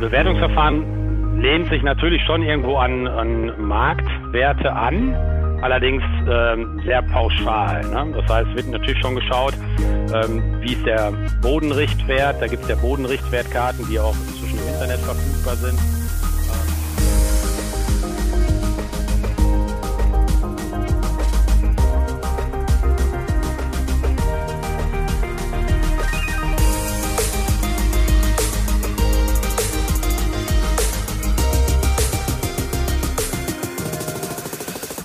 Bewertungsverfahren lehnt sich natürlich schon irgendwo an, an Marktwerte an, allerdings ähm, sehr pauschal. Ne? Das heißt, wird natürlich schon geschaut, ähm, wie ist der Bodenrichtwert. Da gibt es ja Bodenrichtwertkarten, die auch inzwischen im Internet verfügbar sind.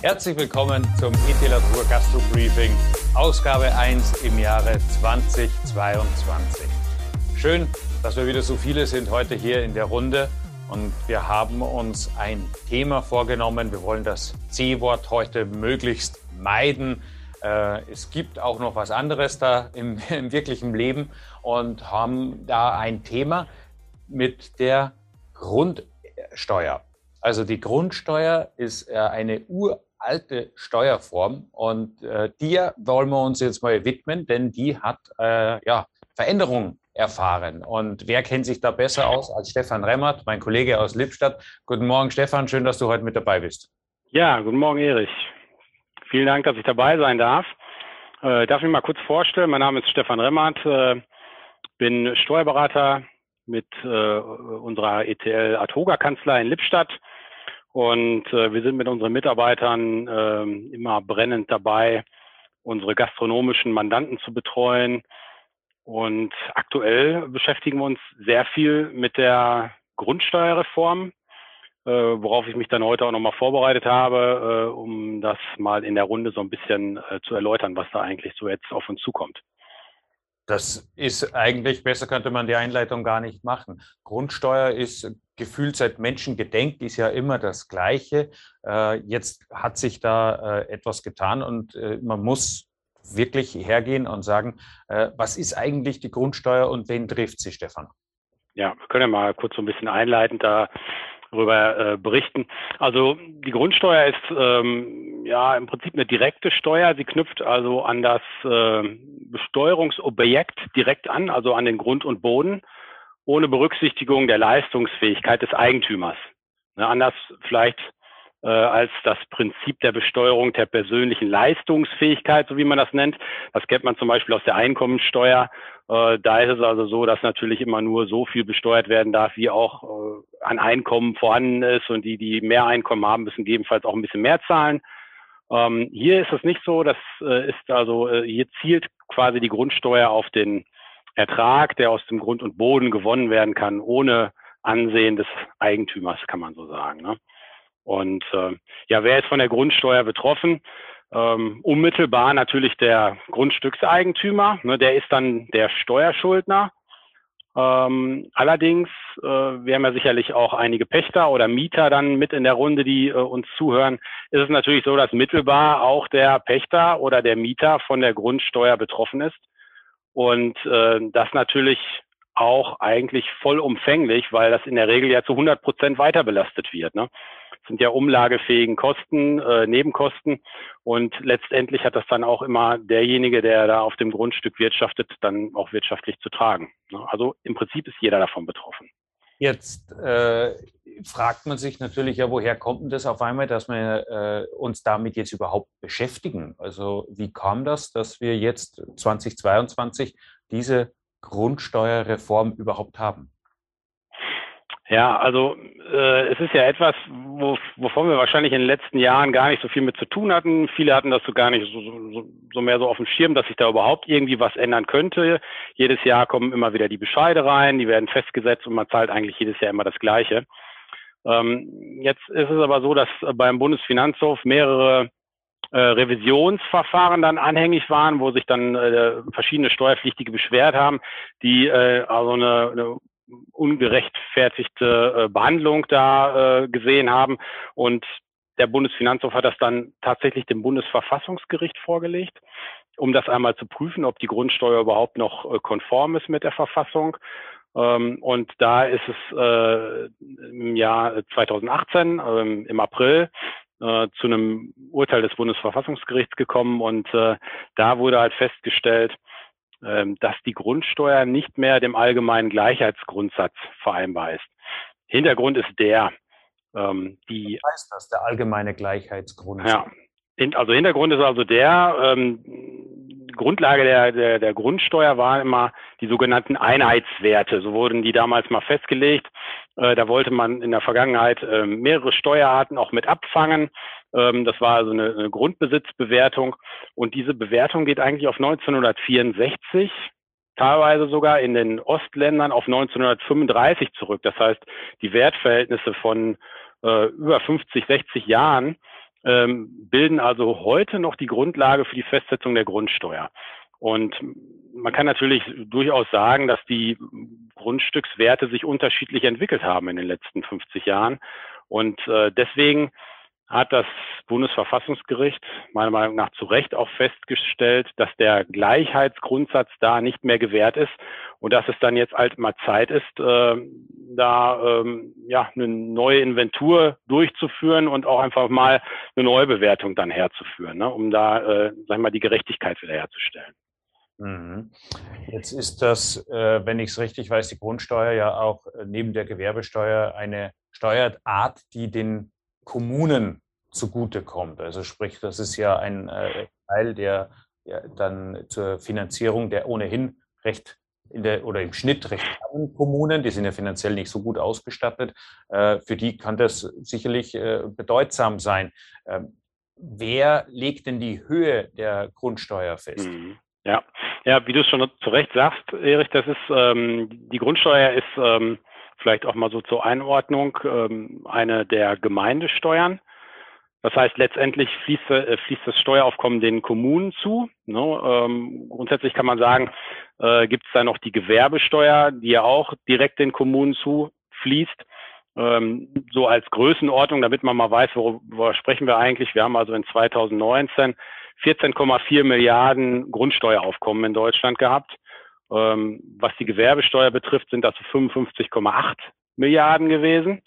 Herzlich willkommen zum Etilatur Gastro Briefing, Ausgabe 1 im Jahre 2022. Schön, dass wir wieder so viele sind heute hier in der Runde und wir haben uns ein Thema vorgenommen. Wir wollen das C-Wort heute möglichst meiden. Äh, es gibt auch noch was anderes da im, im wirklichen Leben und haben da ein Thema mit der Grundsteuer. Also die Grundsteuer ist äh, eine ur alte Steuerform und äh, dir wollen wir uns jetzt mal widmen, denn die hat äh, ja, Veränderungen erfahren. Und wer kennt sich da besser aus als Stefan Remmert, mein Kollege aus Lippstadt? Guten Morgen, Stefan, schön, dass du heute mit dabei bist. Ja, guten Morgen, Erich. Vielen Dank, dass ich dabei sein darf. Äh, darf ich mich mal kurz vorstellen? Mein Name ist Stefan Remmert, äh, bin Steuerberater mit äh, unserer ETL Atoga Kanzlei in Lippstadt und äh, wir sind mit unseren Mitarbeitern äh, immer brennend dabei, unsere gastronomischen Mandanten zu betreuen. Und aktuell beschäftigen wir uns sehr viel mit der Grundsteuerreform, äh, worauf ich mich dann heute auch nochmal vorbereitet habe, äh, um das mal in der Runde so ein bisschen äh, zu erläutern, was da eigentlich so jetzt auf uns zukommt. Das ist eigentlich, besser könnte man die Einleitung gar nicht machen. Grundsteuer ist gefühlt seit Menschengedenk, ist ja immer das Gleiche. Äh, jetzt hat sich da äh, etwas getan und äh, man muss wirklich hergehen und sagen, was ist eigentlich die Grundsteuer und wen trifft sie, Stefan? Ja, wir können ja mal kurz so ein bisschen einleitend darüber berichten. Also die Grundsteuer ist ähm, ja im Prinzip eine direkte Steuer. Sie knüpft also an das äh, Besteuerungsobjekt direkt an, also an den Grund und Boden, ohne Berücksichtigung der Leistungsfähigkeit des Eigentümers. Ne, anders vielleicht äh, als das Prinzip der Besteuerung der persönlichen Leistungsfähigkeit, so wie man das nennt. Das kennt man zum Beispiel aus der Einkommensteuer. Äh, da ist es also so, dass natürlich immer nur so viel besteuert werden darf, wie auch äh, an Einkommen vorhanden ist. Und die, die mehr Einkommen haben, müssen gegebenenfalls auch ein bisschen mehr zahlen. Ähm, hier ist es nicht so, das äh, ist also, äh, hier zielt quasi die Grundsteuer auf den Ertrag, der aus dem Grund und Boden gewonnen werden kann, ohne Ansehen des Eigentümers, kann man so sagen. Ne? Und äh, ja, wer ist von der Grundsteuer betroffen? Ähm, unmittelbar natürlich der Grundstückseigentümer, ne, der ist dann der Steuerschuldner. Ähm, allerdings, äh, wir haben ja sicherlich auch einige Pächter oder Mieter dann mit in der Runde, die äh, uns zuhören, ist es natürlich so, dass mittelbar auch der Pächter oder der Mieter von der Grundsteuer betroffen ist. Und äh, das natürlich auch eigentlich vollumfänglich, weil das in der Regel ja zu 100 Prozent weiter belastet wird. Ne? Sind ja umlagefähigen Kosten, äh, Nebenkosten. Und letztendlich hat das dann auch immer derjenige, der da auf dem Grundstück wirtschaftet, dann auch wirtschaftlich zu tragen. Ne? Also im Prinzip ist jeder davon betroffen. Jetzt äh, fragt man sich natürlich ja, woher kommt denn das auf einmal, dass wir äh, uns damit jetzt überhaupt beschäftigen? Also wie kam das, dass wir jetzt 2022 diese Grundsteuerreform überhaupt haben? Ja, also äh, es ist ja etwas, wo, wovon wir wahrscheinlich in den letzten Jahren gar nicht so viel mit zu tun hatten. Viele hatten das so gar nicht so, so, so mehr so auf dem Schirm, dass sich da überhaupt irgendwie was ändern könnte. Jedes Jahr kommen immer wieder die Bescheide rein, die werden festgesetzt und man zahlt eigentlich jedes Jahr immer das Gleiche. Ähm, jetzt ist es aber so, dass beim Bundesfinanzhof mehrere äh, Revisionsverfahren dann anhängig waren, wo sich dann äh, verschiedene Steuerpflichtige beschwert haben, die äh, also eine, eine ungerechtfertigte äh, Behandlung da äh, gesehen haben. Und der Bundesfinanzhof hat das dann tatsächlich dem Bundesverfassungsgericht vorgelegt, um das einmal zu prüfen, ob die Grundsteuer überhaupt noch äh, konform ist mit der Verfassung. Ähm, und da ist es im Jahr 2018, ähm, im April, zu einem Urteil des Bundesverfassungsgerichts gekommen und da wurde halt festgestellt, dass die Grundsteuer nicht mehr dem allgemeinen Gleichheitsgrundsatz vereinbar ist. Hintergrund ist der, ähm, die. Was heißt das, der allgemeine Gleichheitsgrundsatz? Ja, also Hintergrund ist also der, ähm, Grundlage der, der, der Grundsteuer waren immer die sogenannten Einheitswerte. So wurden die damals mal festgelegt. Äh, da wollte man in der Vergangenheit äh, mehrere Steuerarten auch mit abfangen. Ähm, das war also eine, eine Grundbesitzbewertung. Und diese Bewertung geht eigentlich auf 1964 teilweise sogar in den Ostländern auf 1935 zurück. Das heißt, die Wertverhältnisse von äh, über 50, 60 Jahren ähm, bilden also heute noch die Grundlage für die Festsetzung der Grundsteuer. Und man kann natürlich durchaus sagen, dass die Grundstückswerte sich unterschiedlich entwickelt haben in den letzten 50 Jahren. Und äh, deswegen hat das Bundesverfassungsgericht meiner Meinung nach zu Recht auch festgestellt, dass der Gleichheitsgrundsatz da nicht mehr gewährt ist und dass es dann jetzt halt mal Zeit ist, äh, da ähm, ja eine neue Inventur durchzuführen und auch einfach mal eine neue Bewertung dann herzuführen, ne, um da, äh, sag ich mal, die Gerechtigkeit wiederherzustellen. Mhm. Jetzt ist das, äh, wenn ich es richtig weiß, die Grundsteuer ja auch äh, neben der Gewerbesteuer eine Steuerart, die den Kommunen zugutekommt. Also sprich, das ist ja ein äh, Teil, der ja, dann zur Finanzierung der ohnehin recht in der oder im Schnitt recht armen Kommunen, die sind ja finanziell nicht so gut ausgestattet, äh, für die kann das sicherlich äh, bedeutsam sein. Ähm, wer legt denn die Höhe der Grundsteuer fest? Mhm. Ja, ja, wie du schon zu Recht sagst, Erich, das ist ähm, die Grundsteuer ist ähm, vielleicht auch mal so zur Einordnung, ähm, eine der Gemeindesteuern. Das heißt, letztendlich fließt, äh, fließt das Steueraufkommen den Kommunen zu. Ne? Ähm, grundsätzlich kann man sagen, äh, gibt es da noch die Gewerbesteuer, die ja auch direkt den Kommunen zufließt. Ähm, so als Größenordnung, damit man mal weiß, worüber sprechen wir eigentlich. Wir haben also in 2019 14,4 Milliarden Grundsteueraufkommen in Deutschland gehabt. Ähm, was die Gewerbesteuer betrifft, sind das 55,8 Milliarden gewesen.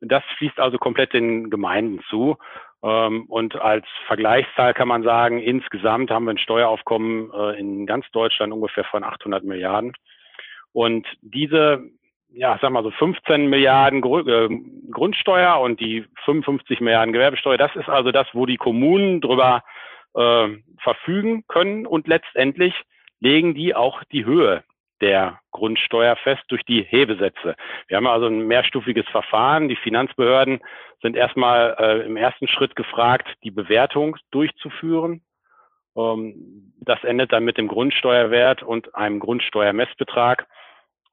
Das fließt also komplett den Gemeinden zu. Ähm, und als Vergleichszahl kann man sagen, insgesamt haben wir ein Steueraufkommen äh, in ganz Deutschland ungefähr von 800 Milliarden. Und diese, ja, sag mal so 15 Milliarden äh, Grundsteuer und die 55 Milliarden Gewerbesteuer, das ist also das, wo die Kommunen drüber äh, verfügen können und letztendlich legen die auch die Höhe der Grundsteuer fest durch die Hebesätze. Wir haben also ein mehrstufiges Verfahren. Die Finanzbehörden sind erstmal äh, im ersten Schritt gefragt, die Bewertung durchzuführen. Ähm, das endet dann mit dem Grundsteuerwert und einem Grundsteuermessbetrag.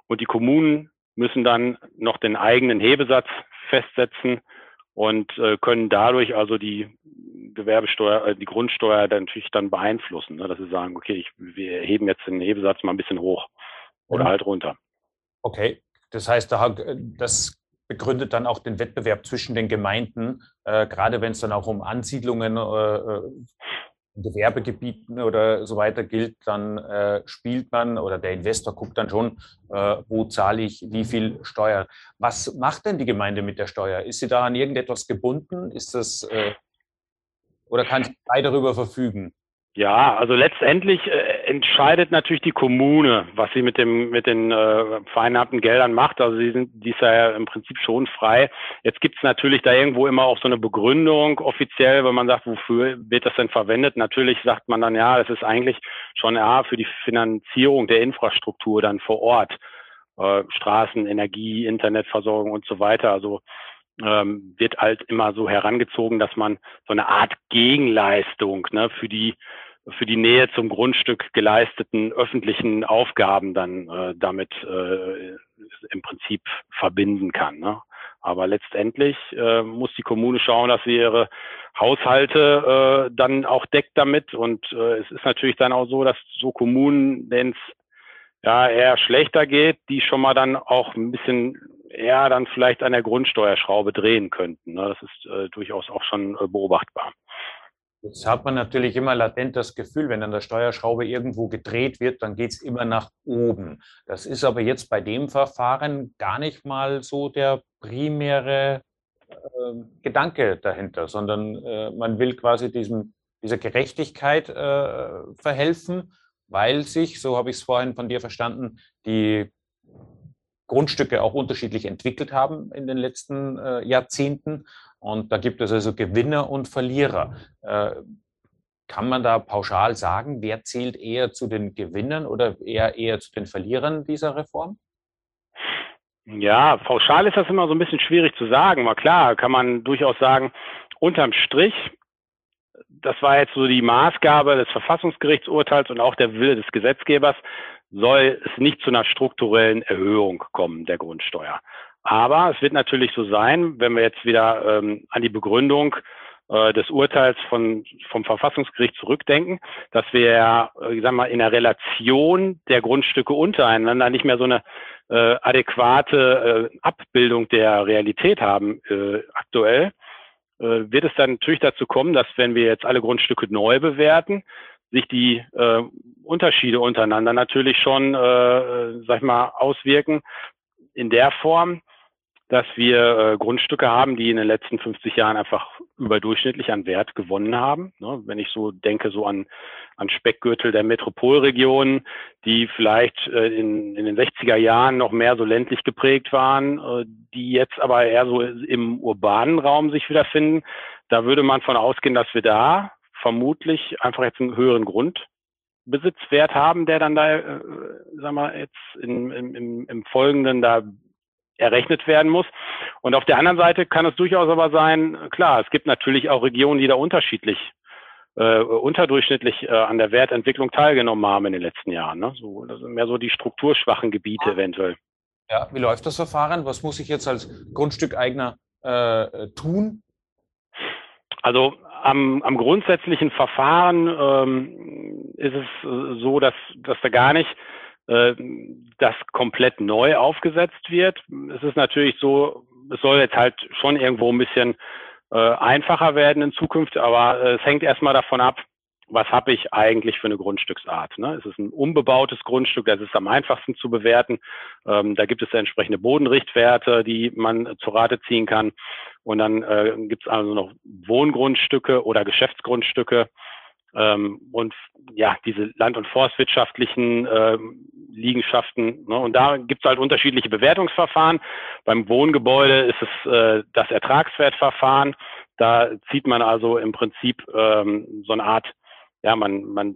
Und die Kommunen müssen dann noch den eigenen Hebesatz festsetzen und äh, können dadurch also die Gewerbesteuer, äh, die Grundsteuer dann natürlich dann beeinflussen, ne? dass sie sagen, okay, ich, wir heben jetzt den Hebesatz mal ein bisschen hoch oder mhm. halt runter. Okay, das heißt, das begründet dann auch den Wettbewerb zwischen den Gemeinden, äh, gerade wenn es dann auch um Ansiedlungen, äh, äh, Gewerbegebieten oder so weiter gilt, dann äh, spielt man oder der Investor guckt dann schon, äh, wo zahle ich wie viel Steuer. Was macht denn die Gemeinde mit der Steuer? Ist sie da an irgendetwas gebunden? Ist das äh, oder kann sie frei darüber verfügen? Ja, also letztendlich äh, entscheidet natürlich die Kommune, was sie mit dem mit den äh, vereinnahmten Geldern macht. Also sie sind die ist ja im Prinzip schon frei. Jetzt gibt es natürlich da irgendwo immer auch so eine Begründung offiziell, wenn man sagt, wofür wird das denn verwendet? Natürlich sagt man dann ja, es ist eigentlich schon ja für die Finanzierung der Infrastruktur dann vor Ort, äh, Straßen, Energie, Internetversorgung und so weiter. Also ähm, wird halt immer so herangezogen, dass man so eine Art Gegenleistung ne, für die für die Nähe zum Grundstück geleisteten öffentlichen Aufgaben dann äh, damit äh, im Prinzip verbinden kann. Ne? Aber letztendlich äh, muss die Kommune schauen, dass sie ihre Haushalte äh, dann auch deckt damit. Und äh, es ist natürlich dann auch so, dass so Kommunen, denen es ja eher schlechter geht, die schon mal dann auch ein bisschen eher dann vielleicht an der Grundsteuerschraube drehen könnten. Ne? Das ist äh, durchaus auch schon äh, beobachtbar. Jetzt hat man natürlich immer latent das Gefühl, wenn an der Steuerschraube irgendwo gedreht wird, dann geht es immer nach oben. Das ist aber jetzt bei dem Verfahren gar nicht mal so der primäre äh, Gedanke dahinter, sondern äh, man will quasi diesem, dieser Gerechtigkeit äh, verhelfen weil sich, so habe ich es vorhin von dir verstanden, die Grundstücke auch unterschiedlich entwickelt haben in den letzten äh, Jahrzehnten. Und da gibt es also Gewinner und Verlierer. Äh, kann man da pauschal sagen, wer zählt eher zu den Gewinnern oder eher, eher zu den Verlierern dieser Reform? Ja, pauschal ist das immer so ein bisschen schwierig zu sagen. Mal klar, kann man durchaus sagen, unterm Strich, das war jetzt so die Maßgabe des Verfassungsgerichtsurteils und auch der Wille des Gesetzgebers, soll es nicht zu einer strukturellen Erhöhung kommen der Grundsteuer. Aber es wird natürlich so sein, wenn wir jetzt wieder ähm, an die Begründung äh, des Urteils von, vom Verfassungsgericht zurückdenken, dass wir, äh, ich sag mal, in der Relation der Grundstücke untereinander nicht mehr so eine äh, adäquate äh, Abbildung der Realität haben äh, aktuell, äh, wird es dann natürlich dazu kommen, dass wenn wir jetzt alle Grundstücke neu bewerten, sich die äh, Unterschiede untereinander natürlich schon, äh, sag ich mal, auswirken in der Form, dass wir äh, Grundstücke haben, die in den letzten 50 Jahren einfach überdurchschnittlich an Wert gewonnen haben. Ne? Wenn ich so denke, so an, an Speckgürtel der Metropolregionen, die vielleicht äh, in, in den 60er Jahren noch mehr so ländlich geprägt waren, äh, die jetzt aber eher so im urbanen Raum sich wiederfinden. Da würde man von ausgehen, dass wir da vermutlich einfach jetzt einen höheren Grundbesitzwert haben, der dann da, äh, sag mal, jetzt in, im, im Folgenden da errechnet werden muss. Und auf der anderen Seite kann es durchaus aber sein, klar, es gibt natürlich auch Regionen, die da unterschiedlich, äh, unterdurchschnittlich äh, an der Wertentwicklung teilgenommen haben in den letzten Jahren. Ne? So, das sind mehr so die strukturschwachen Gebiete ah. eventuell. Ja, wie läuft das Verfahren? Was muss ich jetzt als Grundstückeigner äh, tun? Also am, am grundsätzlichen Verfahren ähm, ist es so, dass, dass da gar nicht äh, das komplett neu aufgesetzt wird. Es ist natürlich so, es soll jetzt halt schon irgendwo ein bisschen äh, einfacher werden in Zukunft, aber äh, es hängt erstmal davon ab, was habe ich eigentlich für eine Grundstücksart. Ne? Es ist ein unbebautes Grundstück, das ist am einfachsten zu bewerten. Ähm, da gibt es entsprechende Bodenrichtwerte, die man zu Rate ziehen kann. Und dann äh, gibt es also noch Wohngrundstücke oder Geschäftsgrundstücke. Ähm, und ja, diese land- und forstwirtschaftlichen äh, Liegenschaften. Ne? Und da gibt es halt unterschiedliche Bewertungsverfahren. Beim Wohngebäude ist es äh, das Ertragswertverfahren. Da zieht man also im Prinzip ähm, so eine Art, ja, man, man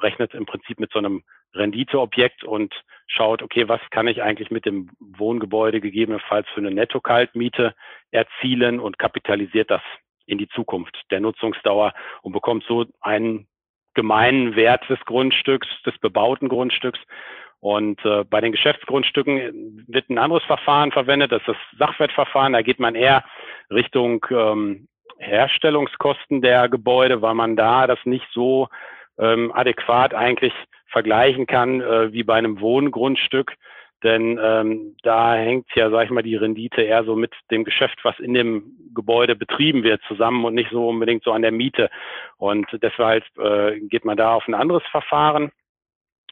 rechnet im Prinzip mit so einem Renditeobjekt und schaut, okay, was kann ich eigentlich mit dem Wohngebäude gegebenenfalls für eine Netto-Kaltmiete erzielen und kapitalisiert das in die Zukunft der Nutzungsdauer und bekommt so einen gemeinen Wert des Grundstücks, des bebauten Grundstücks. Und äh, bei den Geschäftsgrundstücken wird ein anderes Verfahren verwendet, das ist das Sachwertverfahren. Da geht man eher Richtung ähm, Herstellungskosten der Gebäude, weil man da das nicht so ähm, adäquat eigentlich vergleichen kann äh, wie bei einem Wohngrundstück. Denn ähm, da hängt ja, sag ich mal, die Rendite eher so mit dem Geschäft, was in dem Gebäude betrieben wird, zusammen und nicht so unbedingt so an der Miete. Und deshalb äh, geht man da auf ein anderes Verfahren.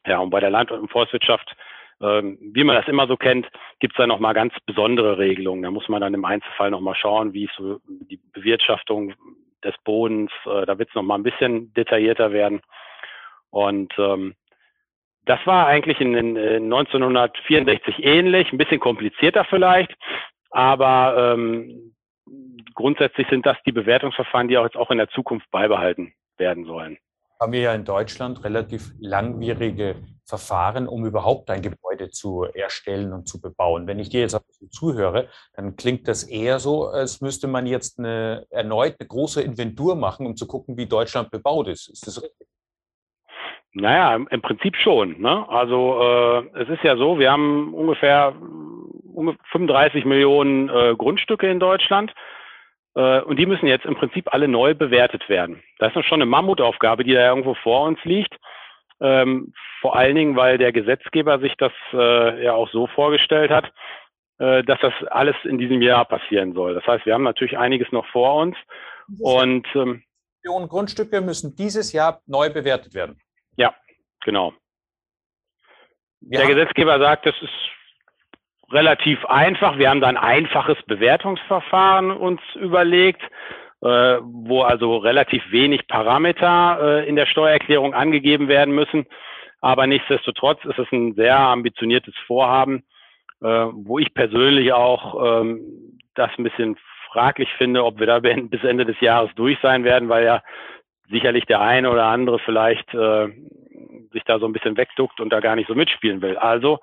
Ja, und bei der Land- und Forstwirtschaft, äh, wie man das immer so kennt, gibt es da nochmal ganz besondere Regelungen. Da muss man dann im Einzelfall nochmal schauen, wie so die Bewirtschaftung des Bodens, äh, da wird es nochmal ein bisschen detaillierter werden. Und ähm, das war eigentlich in, in 1964 ähnlich, ein bisschen komplizierter vielleicht, aber ähm, grundsätzlich sind das die Bewertungsverfahren, die auch jetzt auch in der Zukunft beibehalten werden sollen. Haben wir ja in Deutschland relativ langwierige Verfahren, um überhaupt ein Gebäude zu erstellen und zu bebauen. Wenn ich dir jetzt zuhöre, dann klingt das eher so, als müsste man jetzt eine erneut eine große Inventur machen, um zu gucken, wie Deutschland bebaut ist. Ist das richtig? Naja, im, im Prinzip schon. Ne? Also äh, es ist ja so, wir haben ungefähr 35 Millionen äh, Grundstücke in Deutschland äh, und die müssen jetzt im Prinzip alle neu bewertet werden. Das ist schon eine Mammutaufgabe, die da irgendwo vor uns liegt. Ähm, vor allen Dingen, weil der Gesetzgeber sich das äh, ja auch so vorgestellt hat, äh, dass das alles in diesem Jahr passieren soll. Das heißt, wir haben natürlich einiges noch vor uns. Und ähm, Millionen Grundstücke müssen dieses Jahr neu bewertet werden. Ja, genau. Ja. Der Gesetzgeber sagt, das ist relativ einfach. Wir haben da ein einfaches Bewertungsverfahren uns überlegt, äh, wo also relativ wenig Parameter äh, in der Steuererklärung angegeben werden müssen. Aber nichtsdestotrotz ist es ein sehr ambitioniertes Vorhaben, äh, wo ich persönlich auch ähm, das ein bisschen fraglich finde, ob wir da bis Ende des Jahres durch sein werden, weil ja sicherlich der eine oder andere vielleicht äh, sich da so ein bisschen wegduckt und da gar nicht so mitspielen will. Also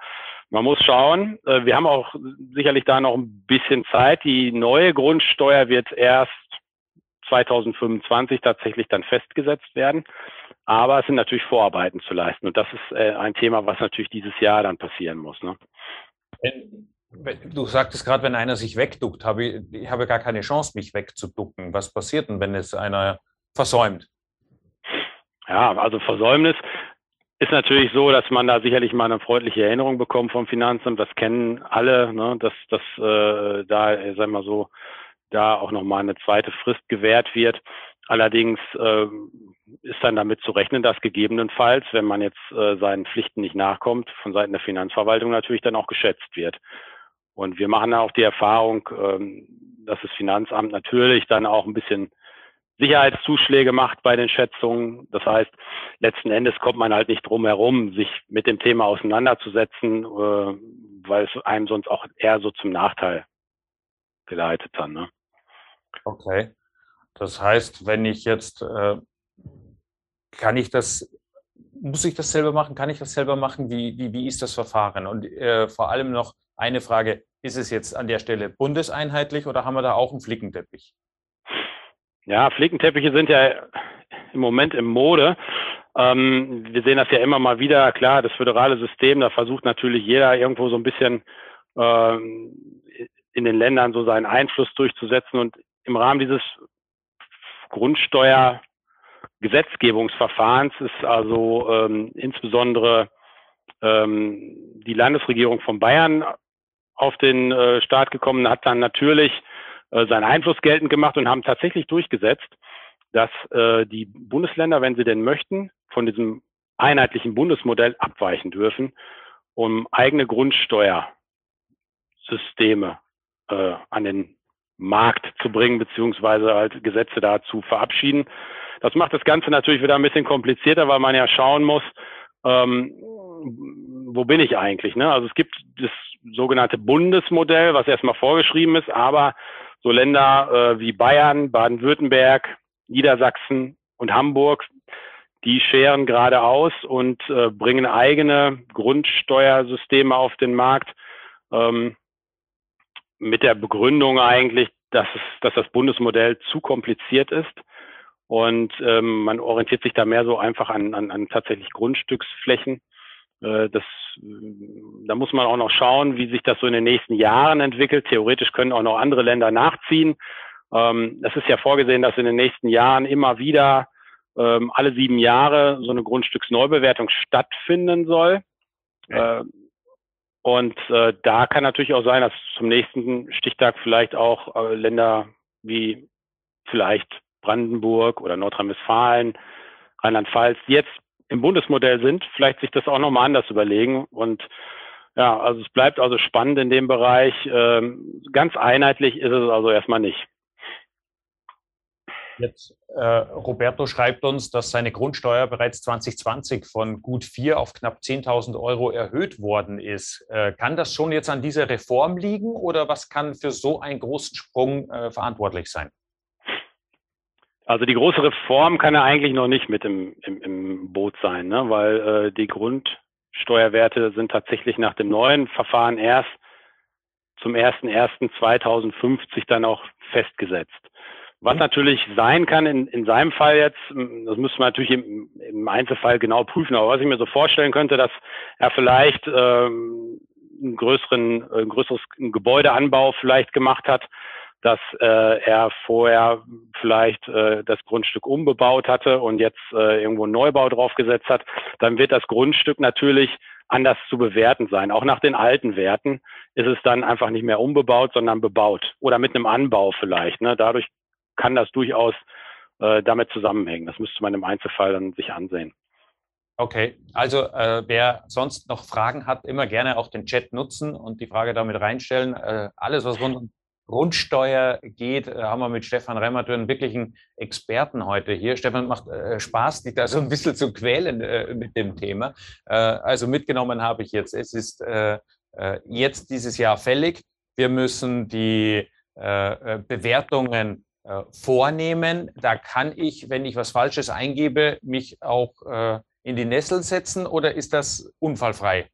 man muss schauen. Äh, wir haben auch sicherlich da noch ein bisschen Zeit. Die neue Grundsteuer wird erst 2025 tatsächlich dann festgesetzt werden. Aber es sind natürlich Vorarbeiten zu leisten. Und das ist äh, ein Thema, was natürlich dieses Jahr dann passieren muss. Ne? Du sagtest gerade, wenn einer sich wegduckt, habe ich, ich habe gar keine Chance, mich wegzuducken. Was passiert denn, wenn es einer versäumt? Ja, also Versäumnis ist natürlich so, dass man da sicherlich mal eine freundliche Erinnerung bekommt vom Finanzamt. Das kennen alle, ne? dass, dass äh, da, sagen wir mal so, da auch nochmal eine zweite Frist gewährt wird. Allerdings äh, ist dann damit zu rechnen, dass gegebenenfalls, wenn man jetzt äh, seinen Pflichten nicht nachkommt, von Seiten der Finanzverwaltung natürlich dann auch geschätzt wird. Und wir machen auch die Erfahrung, ähm, dass das Finanzamt natürlich dann auch ein bisschen Sicherheitszuschläge macht bei den Schätzungen. Das heißt, letzten Endes kommt man halt nicht drum herum, sich mit dem Thema auseinanderzusetzen, äh, weil es einem sonst auch eher so zum Nachteil geleitet dann. Ne? Okay. Das heißt, wenn ich jetzt, äh, kann ich das, muss ich das selber machen? Kann ich das selber machen? Wie, wie, wie ist das Verfahren? Und äh, vor allem noch eine Frage, ist es jetzt an der Stelle bundeseinheitlich oder haben wir da auch einen Flickenteppich? Ja, Flickenteppiche sind ja im Moment im Mode. Ähm, wir sehen das ja immer mal wieder. Klar, das föderale System, da versucht natürlich jeder irgendwo so ein bisschen ähm, in den Ländern so seinen Einfluss durchzusetzen. Und im Rahmen dieses Grundsteuergesetzgebungsverfahrens ist also ähm, insbesondere ähm, die Landesregierung von Bayern auf den äh, Start gekommen, hat dann natürlich äh, seinen Einfluss geltend gemacht und haben tatsächlich durchgesetzt, dass äh, die Bundesländer, wenn sie denn möchten, von diesem einheitlichen Bundesmodell abweichen dürfen, um eigene Grundsteuersysteme äh, an den Markt zu bringen, beziehungsweise halt Gesetze dazu verabschieden. Das macht das Ganze natürlich wieder ein bisschen komplizierter, weil man ja schauen muss, ähm, wo bin ich eigentlich? Ne? Also es gibt das sogenannte Bundesmodell, was erstmal vorgeschrieben ist, aber so Länder äh, wie Bayern, Baden-Württemberg, Niedersachsen und Hamburg, die scheren gerade aus und äh, bringen eigene Grundsteuersysteme auf den Markt ähm, mit der Begründung eigentlich, dass, es, dass das Bundesmodell zu kompliziert ist und ähm, man orientiert sich da mehr so einfach an, an, an tatsächlich Grundstücksflächen. Äh, das, da muss man auch noch schauen, wie sich das so in den nächsten Jahren entwickelt. Theoretisch können auch noch andere Länder nachziehen. Ähm, es ist ja vorgesehen, dass in den nächsten Jahren immer wieder ähm, alle sieben Jahre so eine Grundstücksneubewertung stattfinden soll. Okay. Äh, und äh, da kann natürlich auch sein, dass zum nächsten Stichtag vielleicht auch Länder wie vielleicht Brandenburg oder Nordrhein-Westfalen, Rheinland-Pfalz jetzt im Bundesmodell sind, vielleicht sich das auch nochmal anders überlegen. Und ja, also es bleibt also spannend in dem Bereich. Ähm, ganz einheitlich ist es also erstmal nicht. Jetzt, äh, Roberto schreibt uns, dass seine Grundsteuer bereits 2020 von gut 4 auf knapp 10.000 Euro erhöht worden ist. Äh, kann das schon jetzt an dieser Reform liegen oder was kann für so einen großen Sprung äh, verantwortlich sein? Also die große Reform kann ja eigentlich noch nicht mit im, im, im Boot sein, ne? weil äh, die Grundsteuerwerte sind tatsächlich nach dem neuen Verfahren erst zum 01.01.2050 dann auch festgesetzt. Was natürlich sein kann in, in seinem Fall jetzt, das müsste man natürlich im, im Einzelfall genau prüfen, aber was ich mir so vorstellen könnte, dass er vielleicht ähm, einen größeren, ein größeres Gebäudeanbau vielleicht gemacht hat, dass äh, er vorher vielleicht äh, das Grundstück umbebaut hatte und jetzt äh, irgendwo einen Neubau draufgesetzt hat, dann wird das Grundstück natürlich anders zu bewerten sein. Auch nach den alten Werten ist es dann einfach nicht mehr umbebaut, sondern bebaut oder mit einem Anbau vielleicht. Ne? Dadurch kann das durchaus äh, damit zusammenhängen. Das müsste man im Einzelfall dann sich ansehen. Okay, also äh, wer sonst noch Fragen hat, immer gerne auch den Chat nutzen und die Frage damit reinstellen. Äh, alles, was rund um Grundsteuer geht, äh, haben wir mit Stefan Remmertür einen wirklichen Experten heute hier. Stefan, macht äh, Spaß, dich da so ein bisschen zu quälen äh, mit dem Thema. Äh, also mitgenommen habe ich jetzt, es ist äh, äh, jetzt dieses Jahr fällig. Wir müssen die Bewertungen vornehmen. Da kann ich, wenn ich was Falsches eingebe, mich auch in die Nessel setzen oder ist das unfallfrei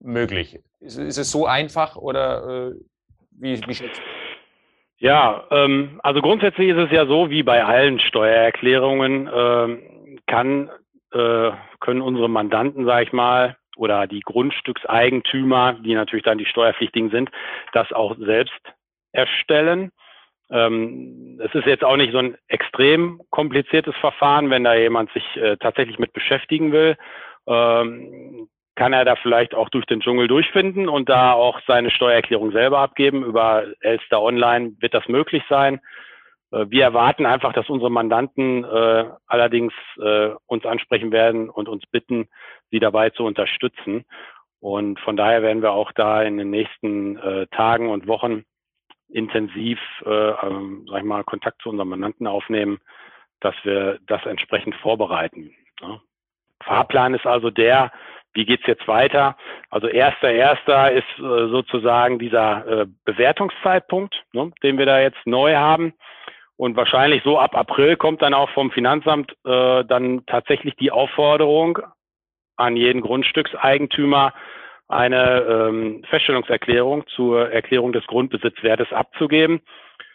möglich? Ist, ist es so einfach oder wie, wie schätzt du? Ja, ähm, also grundsätzlich ist es ja so, wie bei allen Steuererklärungen ähm, kann, äh, können unsere Mandanten, sage ich mal, oder die Grundstückseigentümer, die natürlich dann die Steuerpflichtigen sind, das auch selbst erstellen. Ähm, es ist jetzt auch nicht so ein extrem kompliziertes Verfahren, wenn da jemand sich äh, tatsächlich mit beschäftigen will. Ähm, kann er da vielleicht auch durch den Dschungel durchfinden und da auch seine Steuererklärung selber abgeben. Über Elster Online wird das möglich sein. Äh, wir erwarten einfach, dass unsere Mandanten äh, allerdings äh, uns ansprechen werden und uns bitten, sie dabei zu unterstützen. Und von daher werden wir auch da in den nächsten äh, Tagen und Wochen intensiv, äh, ähm, sag ich mal, Kontakt zu unseren Mandanten aufnehmen, dass wir das entsprechend vorbereiten. Ja. Fahrplan ist also der, wie geht's jetzt weiter? Also erster erster ist äh, sozusagen dieser äh, Bewertungszeitpunkt, ne, den wir da jetzt neu haben. Und wahrscheinlich so ab April kommt dann auch vom Finanzamt äh, dann tatsächlich die Aufforderung an jeden Grundstückseigentümer, eine ähm, Feststellungserklärung zur Erklärung des Grundbesitzwertes abzugeben.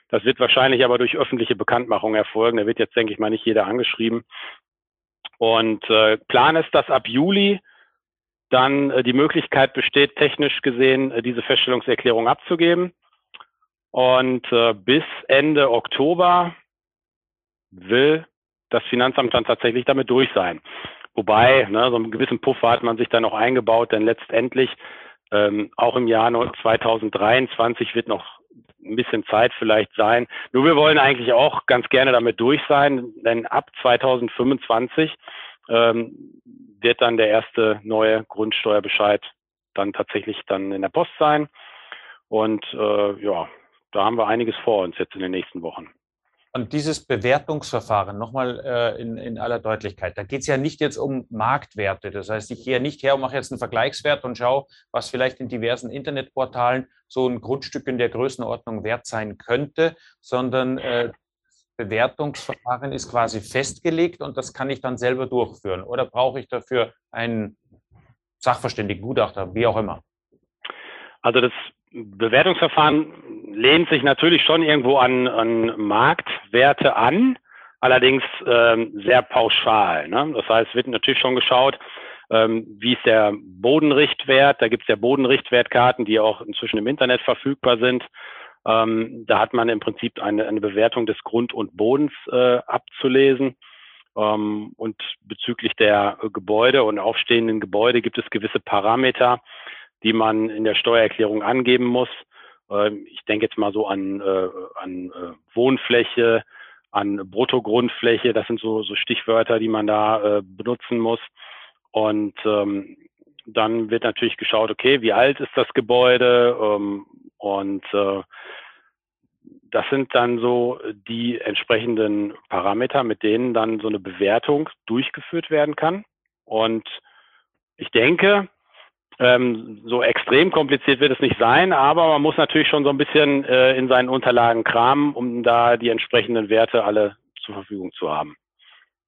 Das wird wahrscheinlich aber durch öffentliche Bekanntmachung erfolgen. Da wird jetzt, denke ich mal, nicht jeder angeschrieben. Und äh, Plan ist, dass ab Juli dann äh, die Möglichkeit besteht, technisch gesehen äh, diese Feststellungserklärung abzugeben. Und äh, bis Ende Oktober will das Finanzamt dann tatsächlich damit durch sein. Wobei, ne, so einen gewissen Puffer hat man sich dann noch eingebaut, denn letztendlich ähm, auch im Jahr 2023 wird noch ein bisschen Zeit vielleicht sein. Nur wir wollen eigentlich auch ganz gerne damit durch sein, denn ab 2025 ähm, wird dann der erste neue Grundsteuerbescheid dann tatsächlich dann in der Post sein. Und äh, ja, da haben wir einiges vor uns jetzt in den nächsten Wochen. Und dieses Bewertungsverfahren, nochmal äh, in, in aller Deutlichkeit, da geht es ja nicht jetzt um Marktwerte. Das heißt, ich gehe nicht her und mache jetzt einen Vergleichswert und schaue, was vielleicht in diversen Internetportalen so ein Grundstück in der Größenordnung wert sein könnte, sondern äh, Bewertungsverfahren ist quasi festgelegt und das kann ich dann selber durchführen. Oder brauche ich dafür einen Sachverständigen, Gutachter, wie auch immer? Also das Bewertungsverfahren lehnt sich natürlich schon irgendwo an, an Marktwerte an, allerdings ähm, sehr pauschal. Ne? Das heißt, wird natürlich schon geschaut, ähm, wie ist der Bodenrichtwert. Da gibt es ja Bodenrichtwertkarten, die auch inzwischen im Internet verfügbar sind. Ähm, da hat man im Prinzip eine, eine Bewertung des Grund- und Bodens äh, abzulesen. Ähm, und bezüglich der Gebäude und aufstehenden Gebäude gibt es gewisse Parameter, die man in der Steuererklärung angeben muss. Ähm, ich denke jetzt mal so an, äh, an äh, Wohnfläche, an Bruttogrundfläche. Das sind so, so Stichwörter, die man da äh, benutzen muss. Und ähm, dann wird natürlich geschaut, okay, wie alt ist das Gebäude? Und äh, das sind dann so die entsprechenden Parameter, mit denen dann so eine Bewertung durchgeführt werden kann. Und ich denke, ähm, so extrem kompliziert wird es nicht sein, aber man muss natürlich schon so ein bisschen äh, in seinen Unterlagen kramen, um da die entsprechenden Werte alle zur Verfügung zu haben.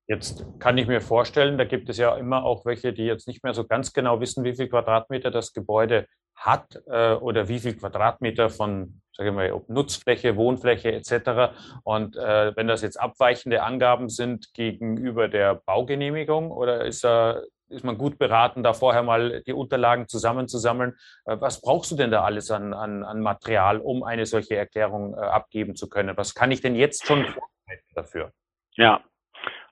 Jetzt kann ich mir vorstellen, da gibt es ja immer auch welche, die jetzt nicht mehr so ganz genau wissen, wie viel Quadratmeter das Gebäude hat äh, oder wie viel Quadratmeter von, sage ich mal, Nutzfläche, Wohnfläche etc. Und äh, wenn das jetzt abweichende Angaben sind gegenüber der Baugenehmigung oder ist, äh, ist man gut beraten, da vorher mal die Unterlagen zusammenzusammeln? Äh, was brauchst du denn da alles an, an, an Material, um eine solche Erklärung äh, abgeben zu können? Was kann ich denn jetzt schon dafür? Ja,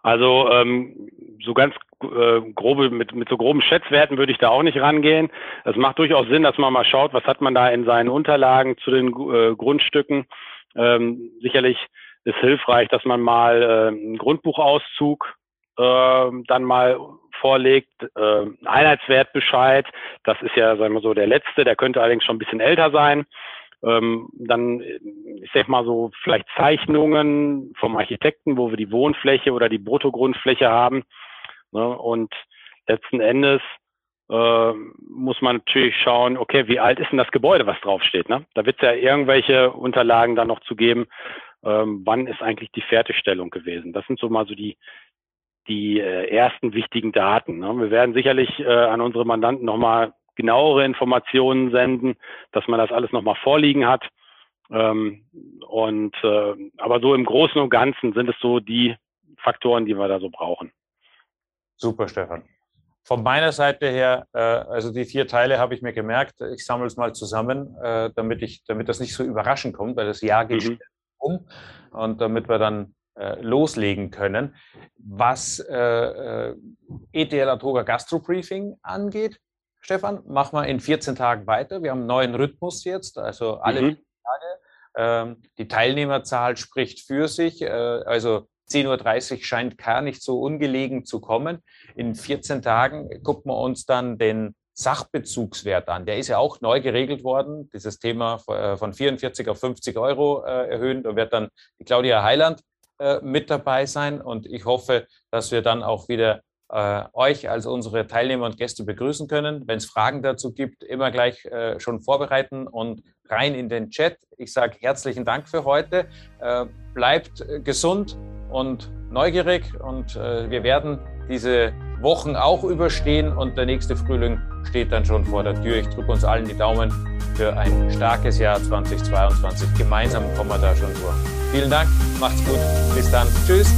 also ähm, so ganz äh, grobe, mit, mit so groben Schätzwerten würde ich da auch nicht rangehen. Es macht durchaus Sinn, dass man mal schaut, was hat man da in seinen Unterlagen zu den äh, Grundstücken. Ähm, sicherlich ist hilfreich, dass man mal äh, einen Grundbuchauszug äh, dann mal vorlegt, äh, Einheitswertbescheid. Das ist ja, sagen wir so, der letzte. Der könnte allerdings schon ein bisschen älter sein. Ähm, dann, ich sag mal so, vielleicht Zeichnungen vom Architekten, wo wir die Wohnfläche oder die Bruttogrundfläche haben. Ne? Und letzten Endes äh, muss man natürlich schauen, okay, wie alt ist denn das Gebäude, was draufsteht? Ne? Da wird es ja irgendwelche Unterlagen dann noch zu geben, ähm, wann ist eigentlich die Fertigstellung gewesen. Das sind so mal so die, die äh, ersten wichtigen Daten. Ne? Wir werden sicherlich äh, an unsere Mandanten nochmal genauere Informationen senden, dass man das alles nochmal vorliegen hat. Ähm, und äh, aber so im Großen und Ganzen sind es so die Faktoren, die wir da so brauchen. Super, Stefan. Von meiner Seite her, äh, also die vier Teile habe ich mir gemerkt. Ich sammle es mal zusammen, äh, damit ich, damit das nicht so überraschend kommt, weil das Jahr geht mhm. um und damit wir dann äh, loslegen können. Was äh, äh ETL Atoga Gastro Briefing angeht, Stefan, machen wir in 14 Tagen weiter. Wir haben einen neuen Rhythmus jetzt, also alle mhm. Tage. Ähm, die Teilnehmerzahl spricht für sich. Äh, also 10.30 Uhr scheint gar nicht so ungelegen zu kommen. In 14 Tagen gucken wir uns dann den Sachbezugswert an. Der ist ja auch neu geregelt worden. Dieses Thema äh, von 44 auf 50 Euro äh, erhöhen. Da wird dann die Claudia Heiland mit dabei sein. Und ich hoffe, dass wir dann auch wieder äh, euch als unsere Teilnehmer und Gäste begrüßen können. Wenn es Fragen dazu gibt, immer gleich äh, schon vorbereiten und rein in den Chat. Ich sage herzlichen Dank für heute. Äh, bleibt gesund und neugierig und äh, wir werden diese Wochen auch überstehen und der nächste Frühling steht dann schon vor der Tür. Ich drücke uns allen die Daumen für ein starkes Jahr 2022. Gemeinsam kommen wir da schon vor. Vielen Dank, macht's gut, bis dann, tschüss.